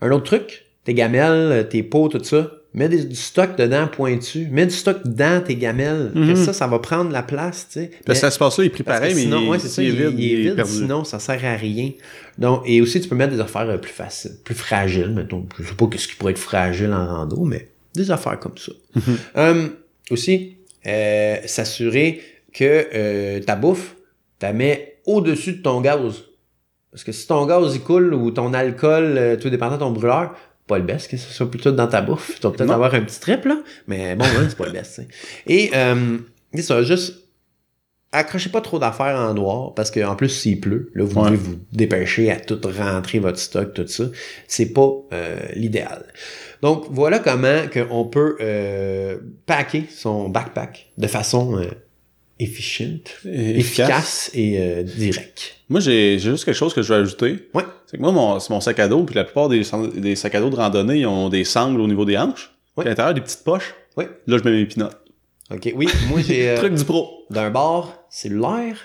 Un autre truc, tes gamelles, tes pots, tout ça, Mets des- du stock dedans pointu. Mets du stock dans tes gamelles. Mhm. Ça, ça va prendre la place, tu sais. Parce que ça se passe là, il est pareil, mais sinon, il, ouais, c'est ça, il, il est vide, perdu. sinon ça sert à rien. Donc, et aussi, tu peux mettre des affaires euh, plus faciles, plus fragiles, mettons. Je sais pas qu'est-ce qui pourrait être fragile en rando, mais des affaires comme ça. Mhm. Hum, aussi, euh, s'assurer que euh, ta bouffe, tu la mets au-dessus de ton gaz. Parce que si ton gaz il coule ou ton alcool, euh, tout dépendant de ton brûleur, pas le best que ce soit plutôt dans ta bouffe. Tu vas peut-être avoir un petit trip, là, mais bon, hein, c'est pas le best. Et euh, c'est ça, juste accrochez pas trop d'affaires en noir parce qu'en plus s'il pleut, là vous Ouais. devez vous dépêcher à tout rentrer votre stock, tout ça. C'est pas euh, l'idéal. Donc voilà comment on peut euh, packer son backpack de façon euh, efficiente, efficace, et euh, directe. Moi, j'ai juste quelque chose que je veux ajouter. Ouais. C'est que moi, mon, c'est mon sac à dos, puis la plupart des, sacs à dos de randonnée, ils ont des sangles au niveau des hanches. Ouais. Puis à l'intérieur, des petites poches. Ouais. Là, je mets mes pinottes. Ok, oui, moi j'ai euh, Truc du pro. d'un bord cellulaire,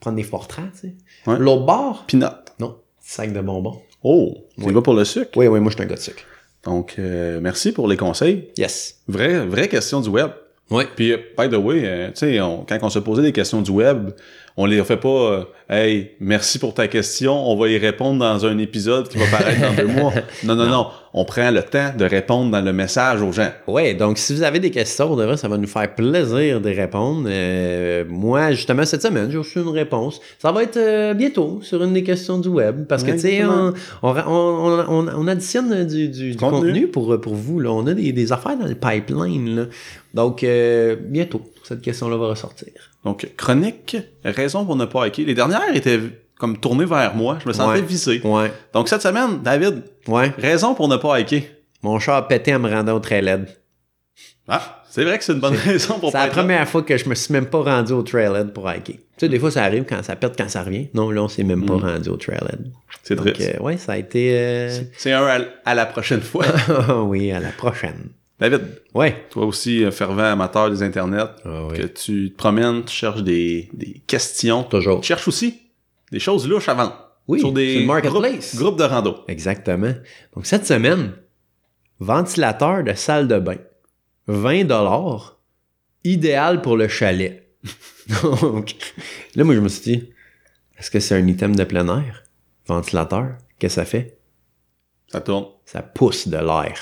prendre des portraits, tu sais. Ouais. L'autre bord, Pinottes. non, sac de bonbons. Oh, c'est Oui. pas pour le sucre? Oui, oui, moi je suis un gars de sucre. Donc, euh, merci pour les conseils. Yes. Vraie, vraie question du web. Oui. Puis, euh, by the way, euh, tu sais, quand on se posait des questions du web, on les fait pas euh, Hey, merci pour ta question, on va y répondre dans un épisode qui va paraître dans deux mois. Non, non, non, On prend le temps de répondre dans le message aux gens. Ouais, donc si vous avez des questions, de vrai, ça va nous faire plaisir de répondre. Euh, moi, justement, cette semaine, j'ai reçu une réponse. Ça va être euh, bientôt sur une des questions du web. Parce que, Ouais, tu sais, on, on, on, on- on additionne du, du- du Contenu. contenu, pour, pour vous. Là. On a des, des affaires dans le pipeline. Là. Donc, euh, bientôt, cette question-là va ressortir. Donc, chronique, raison pour ne pas hacker. Les dernières étaient comme tournées vers moi. Je me sentais Ouais. visé. Ouais, Donc, cette semaine, David, ouais. raison pour ne pas hacker. Mon chat a pété en me rendant au trailhead. Ah, c'est vrai que c'est une bonne raison pour C'est pas la là. première fois que je me suis même pas rendu au trailhead pour hiker. Tu sais, des fois, ça arrive quand ça pète, quand ça revient. Non, là, on s'est même pas Mm. rendu au trailhead. C'est triste. euh, ouais, ça a été... euh, C'est un à, à la prochaine fois. oui, à la prochaine. David, Ouais. toi aussi, euh, fervent amateur des internets, Ah que tu te promènes, tu cherches des, des questions. Toujours. Tu cherches aussi des choses louches à vendre. Oui, sur des marketplace. Groupes, groupes de rando. Exactement. Donc, cette semaine, ventilateur de salle de bain. 20 dollars. Idéal pour le chalet. Donc, là, moi, je me suis dit, est-ce que c'est un item de plein air? Ventilateur. Qu'est-ce que ça fait? Ça tourne. Ça pousse de l'air.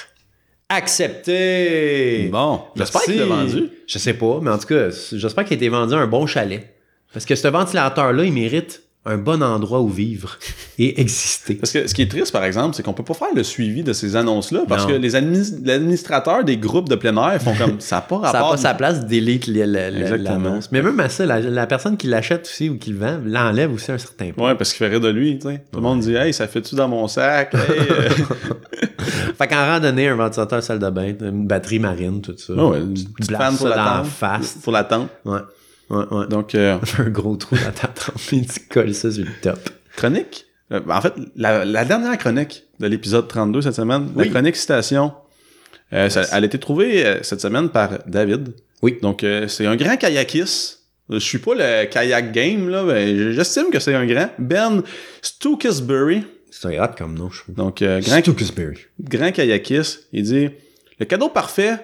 Accepté! Bon, j'espère qu'il l'a vendu. Je sais pas, mais en tout cas, j'espère qu'il a été vendu à un bon chalet. Parce que ce ventilateur-là, il mérite un bon endroit où vivre et exister. Parce que ce qui est triste, par exemple, c'est qu'on peut pas faire le suivi de ces annonces-là parce Non. que les l'administrateur des groupes de plein air font comme ça n'a pas Ça n'a rapport. pas sa place d'élite l'annonce. Mais même à ça, la, la personne qui l'achète aussi ou qui le vend l'enlève aussi un certain point. Ouais, parce qu'il fait rire de lui, tu sais. Tout le monde dit Hey, ça fait-tu dans mon sac? Hey, euh, Fait qu'en randonnée, un ventilateur salle de bain, une batterie marine, tout ça. ouais, ouais, une petite fan pour la dans tente. face. Pour la tente. Ouais. Ouais, ouais. Donc, euh, un gros trou dans ta tente, puis tu colles ça sur le top. chronique? Euh, en fait, la, la dernière chronique de l'épisode 32 cette semaine, la chronique citation, euh, ça- elle a été trouvée euh, cette semaine par David. Oui. Donc, euh, c'est un grand kayakiste. Je suis pas le kayak game, là, mais j'estime que c'est un grand. Ben Stooksbury. C'est hot comme nom, je trouve. Donc, euh, grand, Stooksbury. grand kayakiste. Il dit Le cadeau parfait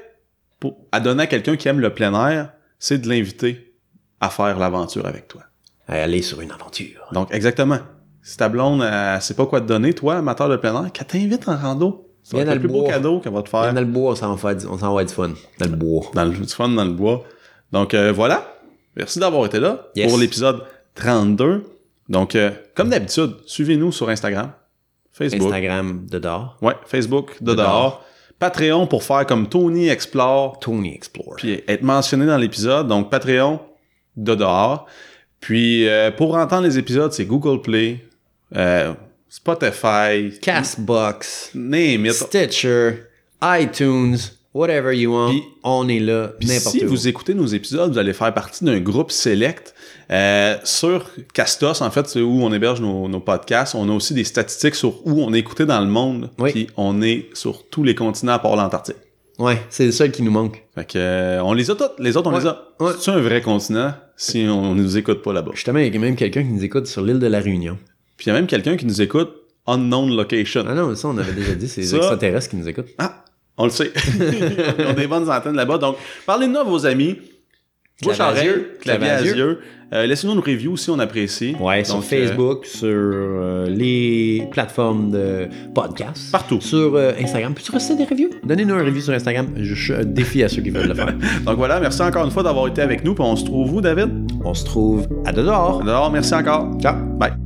pour, à donner à quelqu'un qui aime le plein air, c'est de l'inviter à faire l'aventure avec toi. Aller sur une aventure. Donc, exactement. Si ta blonde, elle sait pas quoi te donner, toi, amateur de plein air, qu'elle t'invite en rando. Être dans le plus le beau bois. cadeau qu'elle va te faire Dans le bois, on s'en va, du- fun. Dans le bois. dans le du fun dans le bois. Donc, euh, voilà. Merci d'avoir été là Yes. pour l'épisode 32. Donc, euh, comme d'habitude, suivez-nous sur Instagram, Facebook. Instagram de dehors. Ouais, Facebook de De dehors. dehors. Patreon pour faire comme Tony Explore. Tony Explore. puis être mentionné dans l'épisode. Donc, Patreon de dehors. Puis, euh, pour entendre les épisodes, c'est Google Play, euh, Spotify, Castbox. name it. Stitcher. iTunes. Whatever you want. Puis- on est là. N'importe si où. vous écoutez nos épisodes, vous allez faire partie d'un groupe select euh, sur Castos, en fait, c'est où on héberge nos, nos podcasts. On a aussi des statistiques sur où on est écouté dans le monde. Oui. Puis on est sur tous les continents à part l'Antarctique. Ouais, c'est le seul qui nous manque. Fait que, euh, on les a toutes. Les autres, on Ouais. les a. Ouais. C'est un vrai continent si on nous écoute pas là-bas? Justement, il y a même quelqu'un qui nous écoute sur l'île de la Réunion. Puis il y a même quelqu'un qui nous écoute unknown location. Ah non, ça, on avait déjà dit, c'est les Ça- extraterrestres qui nous écoutent. Ah, On le sait. Ils ont des bonnes antennes là-bas. Donc, parlez-nous à vos amis. Bouche à Clavier à oreille, yeux, clavier à à yeux. Euh, Laissez-nous une review si on apprécie. Ouais, sur Donc, euh, Facebook, sur euh, les plateformes de podcast. Partout. Sur Instagram. Peux-tu rester des reviews? Donnez-nous un review sur Instagram. Je, je défie à ceux qui veulent le faire. donc voilà, merci encore une fois d'avoir été avec nous. Puis on se trouve où, David? On se trouve à dehors. Alors, merci encore. Ciao. Bye.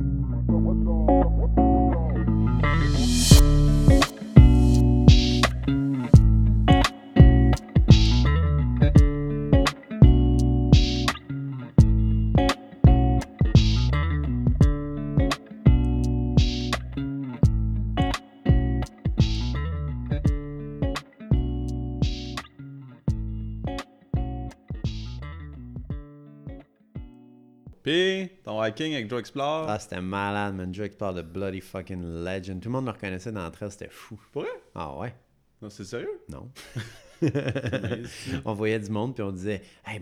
Avec Joe Explore. Ah, c'était malade, man. Joe Explore de Bloody fucking Legend. Tout le monde me reconnaissait dans le trail, c'était fou. Pour vrai? Ah ouais? Non, c'est sérieux? Non. on voyait du monde, puis on disait Hey,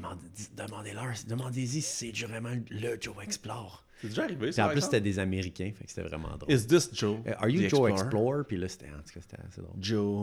demandez-leur, demandez-y si c'est vraiment le Joe Explore. C'est déjà arrivé, ça? en plus, c'était des Américains, fait que c'était vraiment drôle. Is this Joe? Euh, Are you the Joe Explorer? Explorer? Puis là, c'était, en tout cas, c'était assez drôle. Joe,